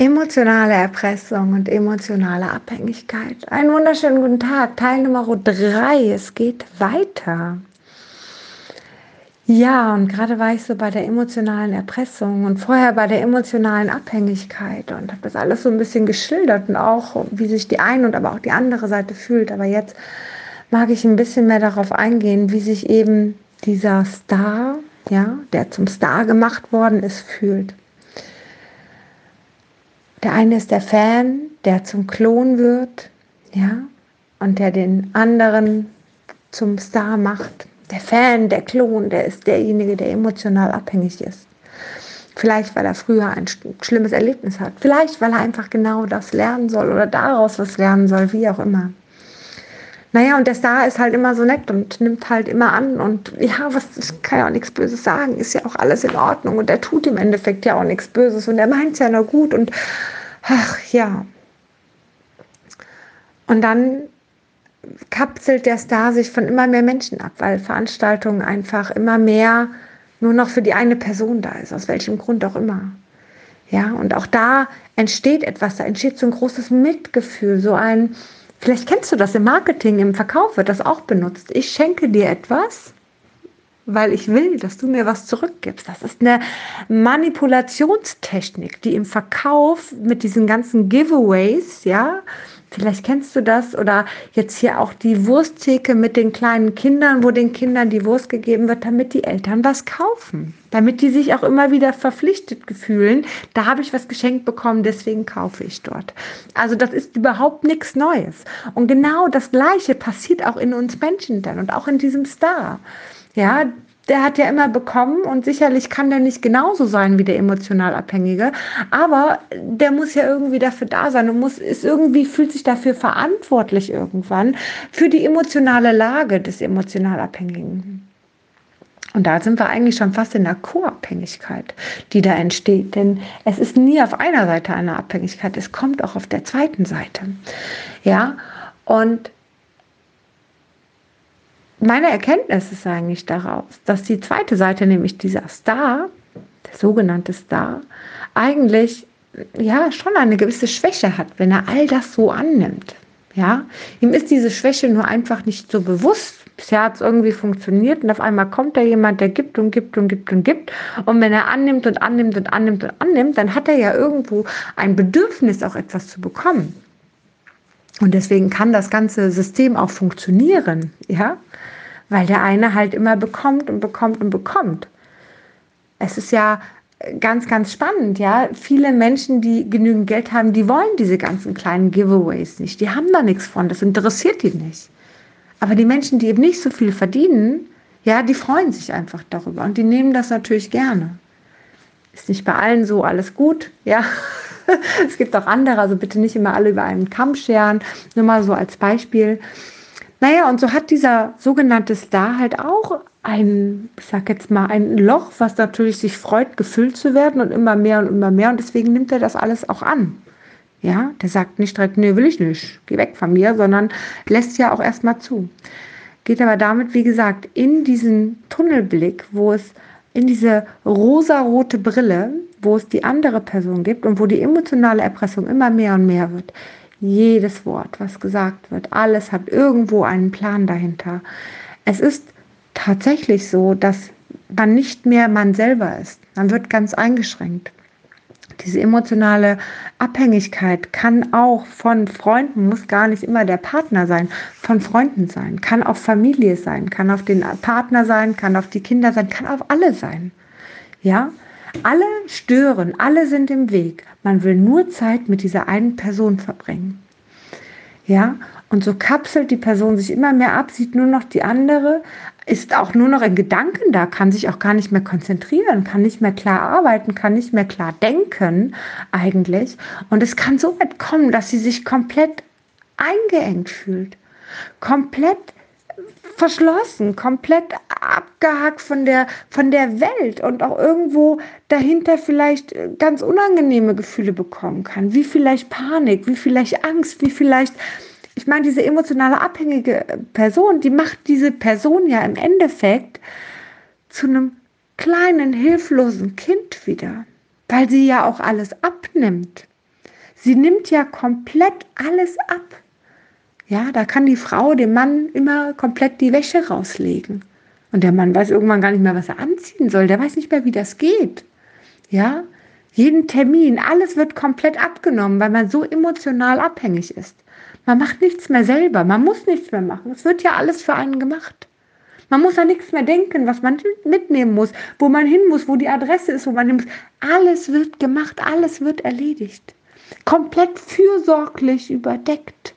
Emotionale Erpressung und emotionale Abhängigkeit. Einen wunderschönen guten Tag, Teil Nummer 3. Es geht weiter. Ja, und gerade war ich so bei der emotionalen Erpressung und vorher bei der emotionalen Abhängigkeit und habe das alles so ein bisschen geschildert und auch, wie sich die eine und aber auch die andere Seite fühlt. Aber jetzt mag ich ein bisschen mehr darauf eingehen, wie sich eben dieser Star, ja, der zum Star gemacht worden ist, fühlt. Der eine ist der Fan, der zum Klon wird, ja, und der den anderen zum Star macht. Der Fan, der Klon, der ist derjenige, der emotional abhängig ist. Vielleicht, weil er früher ein schlimmes Erlebnis hat. Vielleicht, weil er einfach genau das lernen soll oder daraus was lernen soll, wie auch immer. Naja, und der Star ist halt immer so nett und nimmt halt immer an. Und ja, was ich kann ja auch nichts Böses sagen, ist ja auch alles in Ordnung. Und er tut im Endeffekt ja auch nichts Böses und er meint es ja nur gut. Und ach ja. Und dann kapselt der Star sich von immer mehr Menschen ab, weil Veranstaltungen einfach immer mehr nur noch für die eine Person da ist, aus welchem Grund auch immer. Ja, und auch da entsteht etwas, da entsteht so ein großes Mitgefühl, so ein, Vielleicht kennst du das im Marketing, im Verkauf wird das auch benutzt. Ich schenke dir etwas, weil ich will, dass du mir was zurückgibst. Das ist eine Manipulationstechnik, die im Verkauf mit diesen ganzen Giveaways, ja, Vielleicht kennst du das oder jetzt hier auch die Wursttheke mit den kleinen Kindern, wo den Kindern die Wurst gegeben wird, damit die Eltern was kaufen. Damit die sich auch immer wieder verpflichtet fühlen. Da habe ich was geschenkt bekommen, deswegen kaufe ich dort. Also das ist überhaupt nichts Neues. Und genau das Gleiche passiert auch in uns Menschen dann und auch in diesem Star. Ja, der hat ja immer bekommen und sicherlich kann der nicht genauso sein wie der emotional Abhängige, aber der muss ja irgendwie dafür da sein und muss, ist irgendwie, fühlt sich dafür verantwortlich irgendwann für die emotionale Lage des emotional Abhängigen. Und da sind wir eigentlich schon fast in der Co-Abhängigkeit, die da entsteht. Denn es ist nie auf einer Seite eine Abhängigkeit, es kommt auch auf der zweiten Seite. Ja, und meine Erkenntnis ist eigentlich daraus, dass die zweite Seite, nämlich dieser Star, der sogenannte Star, eigentlich ja schon eine gewisse Schwäche hat, wenn er all das so annimmt. Ja, ihm ist diese Schwäche nur einfach nicht so bewusst. Bisher hat es irgendwie funktioniert und auf einmal kommt da jemand, der gibt und gibt und gibt und gibt. Und wenn er annimmt und annimmt und annimmt und annimmt, dann hat er ja irgendwo ein Bedürfnis, auch etwas zu bekommen. Und deswegen kann das ganze System auch funktionieren, ja, weil der eine halt immer bekommt und bekommt und bekommt. Es ist ja ganz, ganz spannend, ja. Viele Menschen, die genügend Geld haben, die wollen diese ganzen kleinen Giveaways nicht. Die haben da nichts von, das interessiert die nicht. Aber die Menschen, die eben nicht so viel verdienen, ja, die freuen sich einfach darüber und die nehmen das natürlich gerne. Ist nicht bei allen so alles gut, ja. es gibt auch andere, also bitte nicht immer alle über einen Kamm scheren. Nur mal so als Beispiel. Naja, und so hat dieser sogenannte Star halt auch ein, ich sag jetzt mal, ein Loch, was natürlich sich freut, gefüllt zu werden und immer mehr und immer mehr. Und deswegen nimmt er das alles auch an. Ja, der sagt nicht direkt, nee, will ich nicht, geh weg von mir, sondern lässt ja auch erstmal zu. Geht aber damit, wie gesagt, in diesen Tunnelblick, wo es in diese rosarote Brille, wo es die andere Person gibt und wo die emotionale Erpressung immer mehr und mehr wird. Jedes Wort, was gesagt wird, alles hat irgendwo einen Plan dahinter. Es ist tatsächlich so, dass man nicht mehr man selber ist. Man wird ganz eingeschränkt. Diese emotionale Abhängigkeit kann auch von Freunden, muss gar nicht immer der Partner sein, von Freunden sein, kann auf Familie sein, kann auf den Partner sein, kann auf die Kinder sein, kann auf alle sein. Ja, alle stören, alle sind im Weg. Man will nur Zeit mit dieser einen Person verbringen. Ja, und so kapselt die Person sich immer mehr ab, sieht nur noch die andere, ist auch nur noch in Gedanken da, kann sich auch gar nicht mehr konzentrieren, kann nicht mehr klar arbeiten, kann nicht mehr klar denken eigentlich. Und es kann so weit kommen, dass sie sich komplett eingeengt fühlt, komplett verschlossen, komplett abgehakt von der, von der Welt und auch irgendwo dahinter vielleicht ganz unangenehme Gefühle bekommen kann, wie vielleicht Panik, wie vielleicht Angst, wie vielleicht, ich meine, diese emotionale abhängige Person, die macht diese Person ja im Endeffekt zu einem kleinen, hilflosen Kind wieder, weil sie ja auch alles abnimmt. Sie nimmt ja komplett alles ab. Ja, da kann die Frau dem Mann immer komplett die Wäsche rauslegen. Und der Mann weiß irgendwann gar nicht mehr, was er anziehen soll. Der weiß nicht mehr, wie das geht. Ja, jeden Termin, alles wird komplett abgenommen, weil man so emotional abhängig ist. Man macht nichts mehr selber, man muss nichts mehr machen. Es wird ja alles für einen gemacht. Man muss an nichts mehr denken, was man mitnehmen muss, wo man hin muss, wo die Adresse ist, wo man hin muss. Alles wird gemacht, alles wird erledigt. Komplett fürsorglich überdeckt.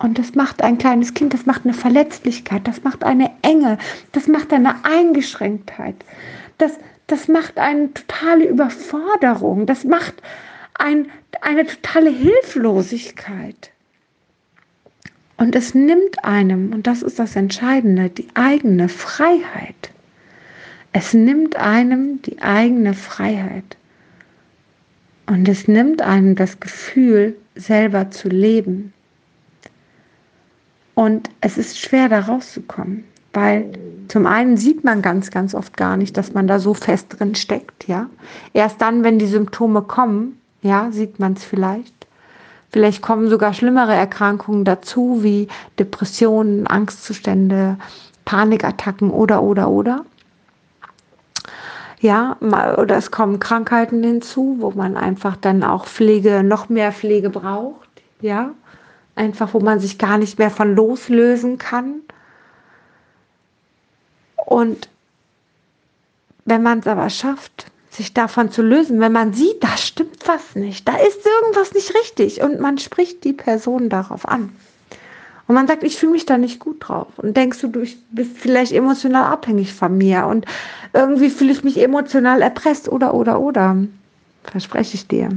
Und das macht ein kleines Kind, das macht eine Verletzlichkeit, das macht eine Enge, das macht eine Eingeschränktheit, das, das macht eine totale Überforderung, das macht ein, eine totale Hilflosigkeit. Und es nimmt einem, und das ist das Entscheidende, die eigene Freiheit. Es nimmt einem die eigene Freiheit. Und es nimmt einem das Gefühl, selber zu leben. Und es ist schwer, da rauszukommen, weil zum einen sieht man ganz, ganz oft gar nicht, dass man da so fest drin steckt, ja. Erst dann, wenn die Symptome kommen, ja, sieht man es vielleicht. Vielleicht kommen sogar schlimmere Erkrankungen dazu, wie Depressionen, Angstzustände, Panikattacken oder, oder, oder. Ja, oder es kommen Krankheiten hinzu, wo man einfach dann auch Pflege, noch mehr Pflege braucht. Ja, einfach wo man sich gar nicht mehr von loslösen kann. Und wenn man es aber schafft, sich davon zu lösen, wenn man sieht, da stimmt was nicht, da ist irgendwas nicht richtig und man spricht die Person darauf an. Und man sagt, ich fühle mich da nicht gut drauf. Und denkst du, du bist vielleicht emotional abhängig von mir und irgendwie fühle ich mich emotional erpresst oder, oder, oder. Verspreche ich dir.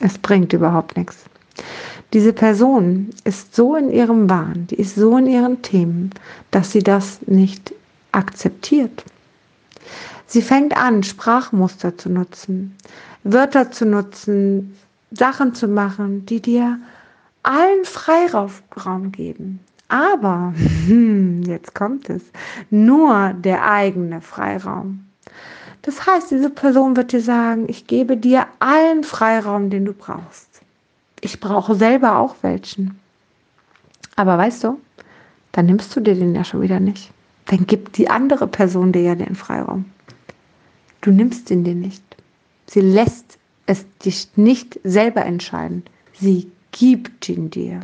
Es bringt überhaupt nichts. Diese Person ist so in ihrem Wahn, die ist so in ihren Themen, dass sie das nicht akzeptiert. Sie fängt an, Sprachmuster zu nutzen, Wörter zu nutzen, Sachen zu machen, die dir allen Freiraum geben. Aber, jetzt kommt es, nur der eigene Freiraum. Das heißt, diese Person wird dir sagen, ich gebe dir allen Freiraum, den du brauchst. Ich brauche selber auch welchen. Aber weißt du, dann nimmst du dir den ja schon wieder nicht. Dann gibt die andere Person dir ja den Freiraum. Du nimmst ihn dir nicht. Sie lässt es dich nicht selber entscheiden. Sie gibt ihn dir.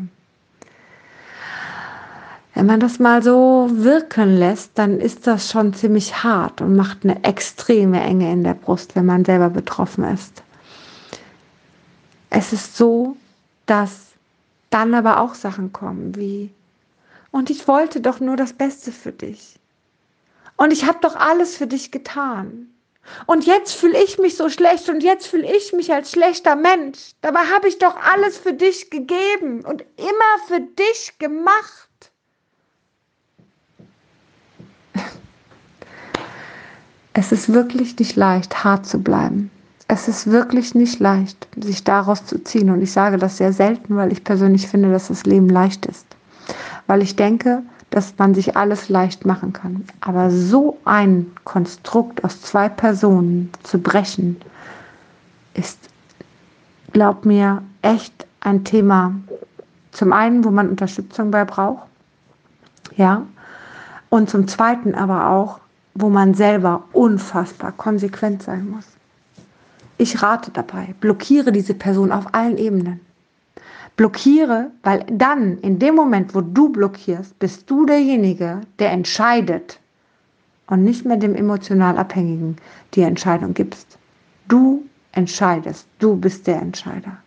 Wenn man das mal so wirken lässt, dann ist das schon ziemlich hart und macht eine extreme Enge in der Brust, wenn man selber betroffen ist. Es ist so, dass dann aber auch Sachen kommen wie, und ich wollte doch nur das Beste für dich. Und ich habe doch alles für dich getan. Und jetzt fühle ich mich so schlecht und jetzt fühle ich mich als schlechter Mensch. Dabei habe ich doch alles für dich gegeben und immer für dich gemacht. Es ist wirklich nicht leicht, hart zu bleiben es ist wirklich nicht leicht, sich daraus zu ziehen. Und ich sage das sehr selten, weil ich persönlich finde, dass das Leben leicht ist. Weil ich denke, dass man sich alles leicht machen kann. Aber so ein Konstrukt aus zwei Personen zu brechen, ist, glaub mir, echt ein Thema. Zum einen, wo man Unterstützung bei braucht. Ja. Und zum zweiten aber auch, wo man selber unfassbar konsequent sein muss. Ich rate dabei, blockiere diese Person auf allen Ebenen. Blockiere, weil dann, in dem Moment, wo du blockierst, bist du derjenige, der entscheidet und nicht mehr dem emotional Abhängigen die Entscheidung gibst. Du entscheidest, du bist der Entscheider.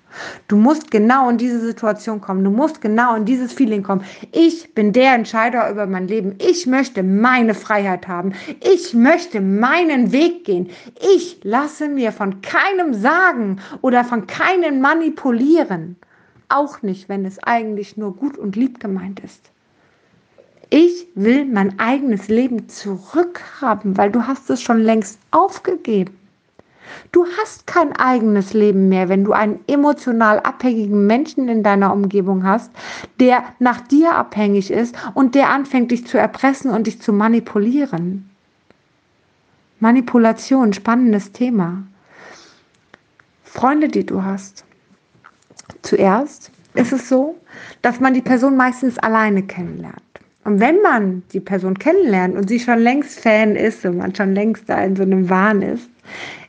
Du musst genau in diese Situation kommen. Du musst genau in dieses Feeling kommen. Ich bin der Entscheider über mein Leben. Ich möchte meine Freiheit haben. Ich möchte meinen Weg gehen. Ich lasse mir von keinem sagen oder von keinem manipulieren. Auch nicht, wenn es eigentlich nur gut und lieb gemeint ist. Ich will mein eigenes Leben zurückhaben, weil du hast es schon längst aufgegeben. Du hast kein eigenes Leben mehr, wenn du einen emotional abhängigen Menschen in deiner Umgebung hast, der nach dir abhängig ist und der anfängt, dich zu erpressen und dich zu manipulieren. Manipulation, spannendes Thema. Freunde, die du hast, zuerst ist es so, dass man die Person meistens alleine kennenlernt. Und wenn man die Person kennenlernt und sie schon längst Fan ist und man schon längst da in so einem Wahn ist,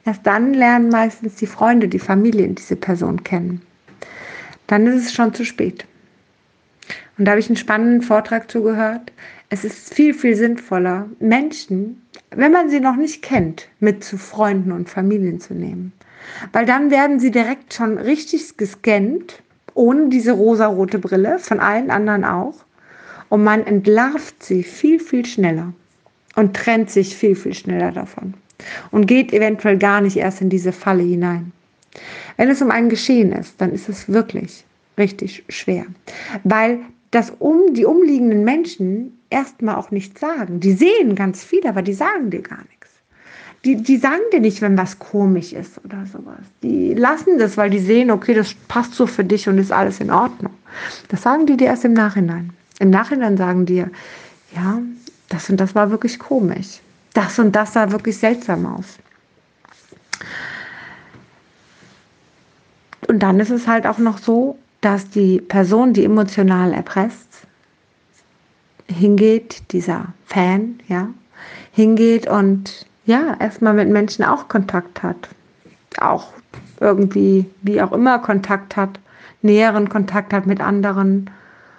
erst dann lernen meistens die Freunde, die Familien diese Person kennen. Dann ist es schon zu spät. Und da habe ich einen spannenden Vortrag zugehört. Es ist viel, viel sinnvoller, Menschen, wenn man sie noch nicht kennt, mit zu Freunden und Familien zu nehmen. Weil dann werden sie direkt schon richtig gescannt, ohne diese rosarote Brille, von allen anderen auch. Und man entlarvt sie viel, viel schneller und trennt sich viel, viel schneller davon und geht eventuell gar nicht erst in diese Falle hinein. Wenn es um ein Geschehen ist, dann ist es wirklich richtig schwer, weil das um die umliegenden Menschen erstmal auch nichts sagen. Die sehen ganz viel, aber die sagen dir gar nichts. Die, die sagen dir nicht, wenn was komisch ist oder sowas. Die lassen das, weil die sehen, okay, das passt so für dich und ist alles in Ordnung. Das sagen die dir erst im Nachhinein. Im Nachhinein sagen dir, ja, das und das war wirklich komisch. Das und das sah wirklich seltsam aus. Und dann ist es halt auch noch so, dass die Person, die emotional erpresst, hingeht, dieser Fan, ja, hingeht und ja, erstmal mit Menschen auch Kontakt hat. Auch irgendwie, wie auch immer, Kontakt hat, näheren Kontakt hat mit anderen.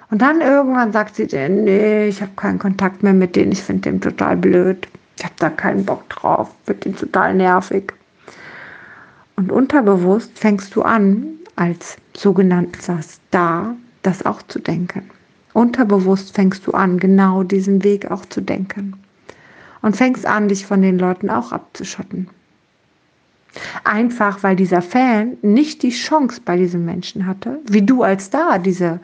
Und dann irgendwann sagt sie, nee, ich habe keinen Kontakt mehr mit denen, ich finde den total blöd. Ich habe da keinen Bock drauf, wird den total nervig. Und unterbewusst fängst du an, als sogenannter Star das auch zu denken. Unterbewusst fängst du an, genau diesen Weg auch zu denken. Und fängst an, dich von den Leuten auch abzuschotten. Einfach weil dieser Fan nicht die Chance bei diesem Menschen hatte, wie du als Star diese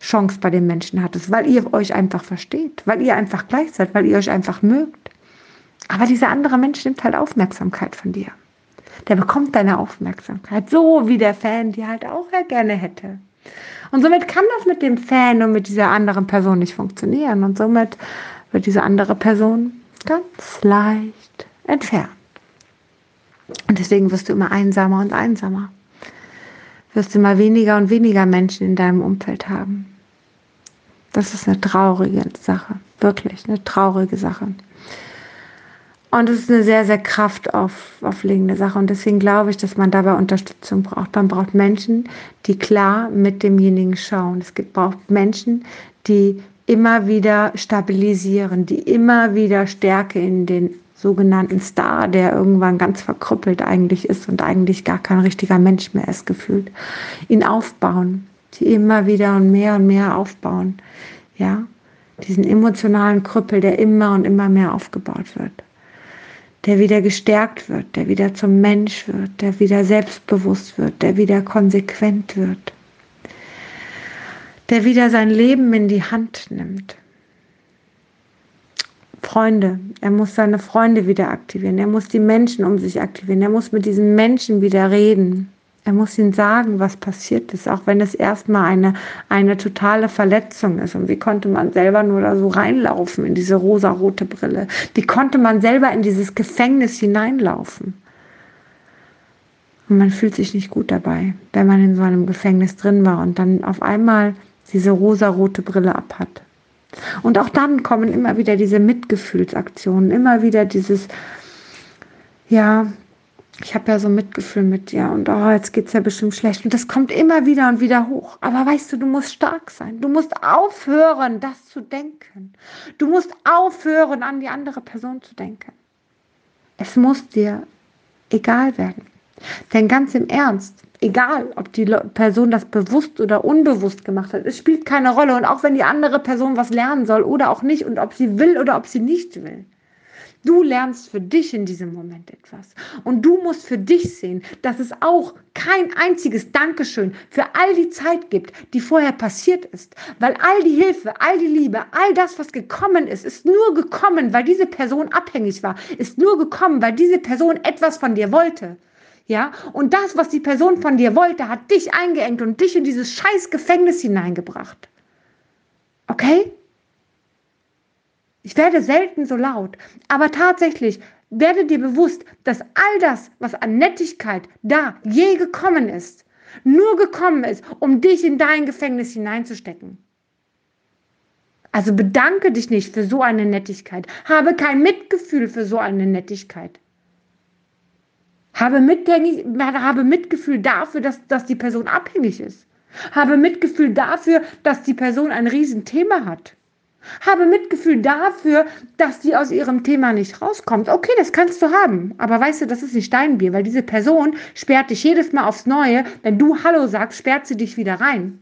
Chance bei den Menschen hattest, weil ihr euch einfach versteht, weil ihr einfach gleich seid, weil ihr euch einfach mögt. Aber dieser andere Mensch nimmt halt Aufmerksamkeit von dir. Der bekommt deine Aufmerksamkeit, so wie der Fan die halt auch gerne hätte. Und somit kann das mit dem Fan und mit dieser anderen Person nicht funktionieren. Und somit wird diese andere Person ganz leicht entfernt. Und deswegen wirst du immer einsamer und einsamer. Wirst du immer weniger und weniger Menschen in deinem Umfeld haben. Das ist eine traurige Sache. Wirklich eine traurige Sache. Und es ist eine sehr, sehr kraftauflegende Sache. Und deswegen glaube ich, dass man dabei Unterstützung braucht. Man braucht Menschen, die klar mit demjenigen schauen. Es gibt, braucht Menschen, die immer wieder stabilisieren, die immer wieder Stärke in den sogenannten Star, der irgendwann ganz verkrüppelt eigentlich ist und eigentlich gar kein richtiger Mensch mehr ist gefühlt, ihn aufbauen, die immer wieder und mehr und mehr aufbauen. Ja, diesen emotionalen Krüppel, der immer und immer mehr aufgebaut wird der wieder gestärkt wird, der wieder zum Mensch wird, der wieder selbstbewusst wird, der wieder konsequent wird, der wieder sein Leben in die Hand nimmt. Freunde, er muss seine Freunde wieder aktivieren, er muss die Menschen um sich aktivieren, er muss mit diesen Menschen wieder reden. Er muss ihnen sagen, was passiert ist, auch wenn es erstmal eine, eine totale Verletzung ist. Und wie konnte man selber nur da so reinlaufen in diese rosarote Brille? Wie konnte man selber in dieses Gefängnis hineinlaufen? Und man fühlt sich nicht gut dabei, wenn man in so einem Gefängnis drin war und dann auf einmal diese rosarote Brille abhat. Und auch dann kommen immer wieder diese Mitgefühlsaktionen, immer wieder dieses, ja, ich habe ja so Mitgefühl mit dir und oh, jetzt geht es ja bestimmt schlecht. Und das kommt immer wieder und wieder hoch. Aber weißt du, du musst stark sein. Du musst aufhören, das zu denken. Du musst aufhören, an die andere Person zu denken. Es muss dir egal werden. Denn ganz im Ernst, egal ob die Person das bewusst oder unbewusst gemacht hat, es spielt keine Rolle. Und auch wenn die andere Person was lernen soll oder auch nicht und ob sie will oder ob sie nicht will. Du lernst für dich in diesem Moment etwas. Und du musst für dich sehen, dass es auch kein einziges Dankeschön für all die Zeit gibt, die vorher passiert ist. Weil all die Hilfe, all die Liebe, all das, was gekommen ist, ist nur gekommen, weil diese Person abhängig war. Ist nur gekommen, weil diese Person etwas von dir wollte. Ja, und das, was die Person von dir wollte, hat dich eingeengt und dich in dieses scheiß Gefängnis hineingebracht. Okay? Ich werde selten so laut, aber tatsächlich werde dir bewusst, dass all das, was an Nettigkeit da je gekommen ist, nur gekommen ist, um dich in dein Gefängnis hineinzustecken. Also bedanke dich nicht für so eine Nettigkeit. Habe kein Mitgefühl für so eine Nettigkeit. Habe, habe Mitgefühl dafür, dass, dass die Person abhängig ist. Habe Mitgefühl dafür, dass die Person ein Riesenthema hat. Habe Mitgefühl dafür, dass sie aus ihrem Thema nicht rauskommt. Okay, das kannst du haben. Aber weißt du, das ist nicht dein Bier, weil diese Person sperrt dich jedes Mal aufs Neue. Wenn du Hallo sagst, sperrt sie dich wieder rein.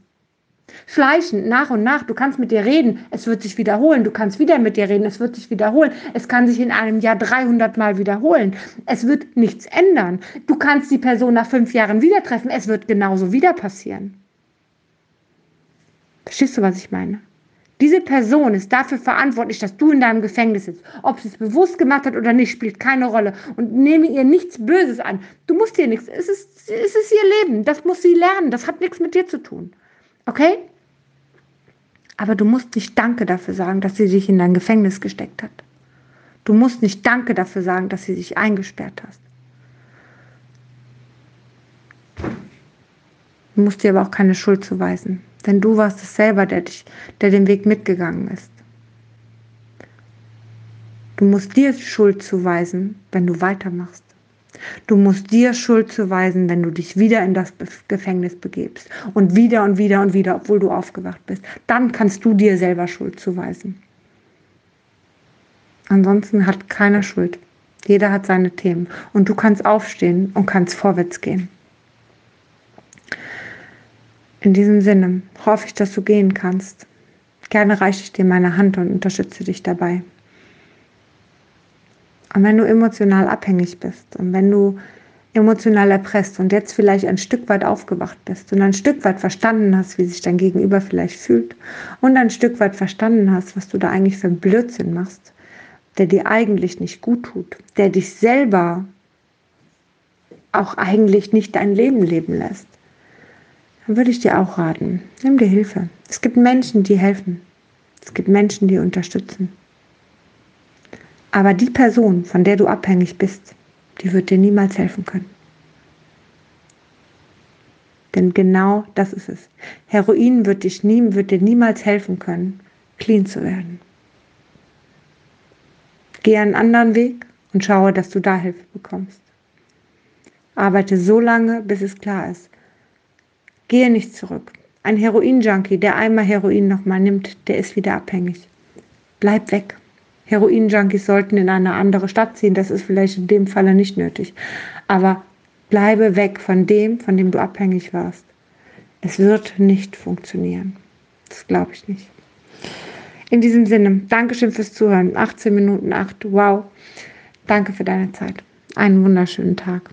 Schleichend, nach und nach, du kannst mit dir reden, es wird sich wiederholen. Du kannst wieder mit dir reden, es wird sich wiederholen. Es kann sich in einem Jahr 300 Mal wiederholen. Es wird nichts ändern. Du kannst die Person nach fünf Jahren wieder treffen, es wird genauso wieder passieren. Verstehst du, was ich meine? Diese Person ist dafür verantwortlich, dass du in deinem Gefängnis sitzt. Ob sie es bewusst gemacht hat oder nicht, spielt keine Rolle. Und nehme ihr nichts Böses an. Du musst ihr nichts. Es ist, es ist ihr Leben. Das muss sie lernen. Das hat nichts mit dir zu tun. Okay? Aber du musst nicht Danke dafür sagen, dass sie dich in dein Gefängnis gesteckt hat. Du musst nicht Danke dafür sagen, dass sie dich eingesperrt hast. Du musst dir aber auch keine Schuld zuweisen. Denn du warst es selber, der, dich, der den Weg mitgegangen ist. Du musst dir Schuld zuweisen, wenn du weitermachst. Du musst dir Schuld zuweisen, wenn du dich wieder in das Gefängnis begebst. Und wieder und wieder und wieder, obwohl du aufgewacht bist. Dann kannst du dir selber Schuld zuweisen. Ansonsten hat keiner Schuld. Jeder hat seine Themen. Und du kannst aufstehen und kannst vorwärts gehen. In diesem Sinne hoffe ich, dass du gehen kannst. Gerne reiche ich dir meine Hand und unterstütze dich dabei. Und wenn du emotional abhängig bist und wenn du emotional erpresst und jetzt vielleicht ein Stück weit aufgewacht bist und ein Stück weit verstanden hast, wie sich dein Gegenüber vielleicht fühlt und ein Stück weit verstanden hast, was du da eigentlich für einen Blödsinn machst, der dir eigentlich nicht gut tut, der dich selber auch eigentlich nicht dein Leben leben lässt, dann würde ich dir auch raten, nimm dir Hilfe. Es gibt Menschen, die helfen. Es gibt Menschen, die unterstützen. Aber die Person, von der du abhängig bist, die wird dir niemals helfen können. Denn genau das ist es. Heroin wird, dich nie, wird dir niemals helfen können, clean zu werden. Geh einen anderen Weg und schaue, dass du da Hilfe bekommst. Arbeite so lange, bis es klar ist, Gehe nicht zurück. Ein Heroin-Junkie, der einmal Heroin nochmal nimmt, der ist wieder abhängig. Bleib weg. Heroin-Junkies sollten in eine andere Stadt ziehen. Das ist vielleicht in dem Falle nicht nötig. Aber bleibe weg von dem, von dem du abhängig warst. Es wird nicht funktionieren. Das glaube ich nicht. In diesem Sinne, Dankeschön fürs Zuhören. 18 Minuten 8. Wow. Danke für deine Zeit. Einen wunderschönen Tag.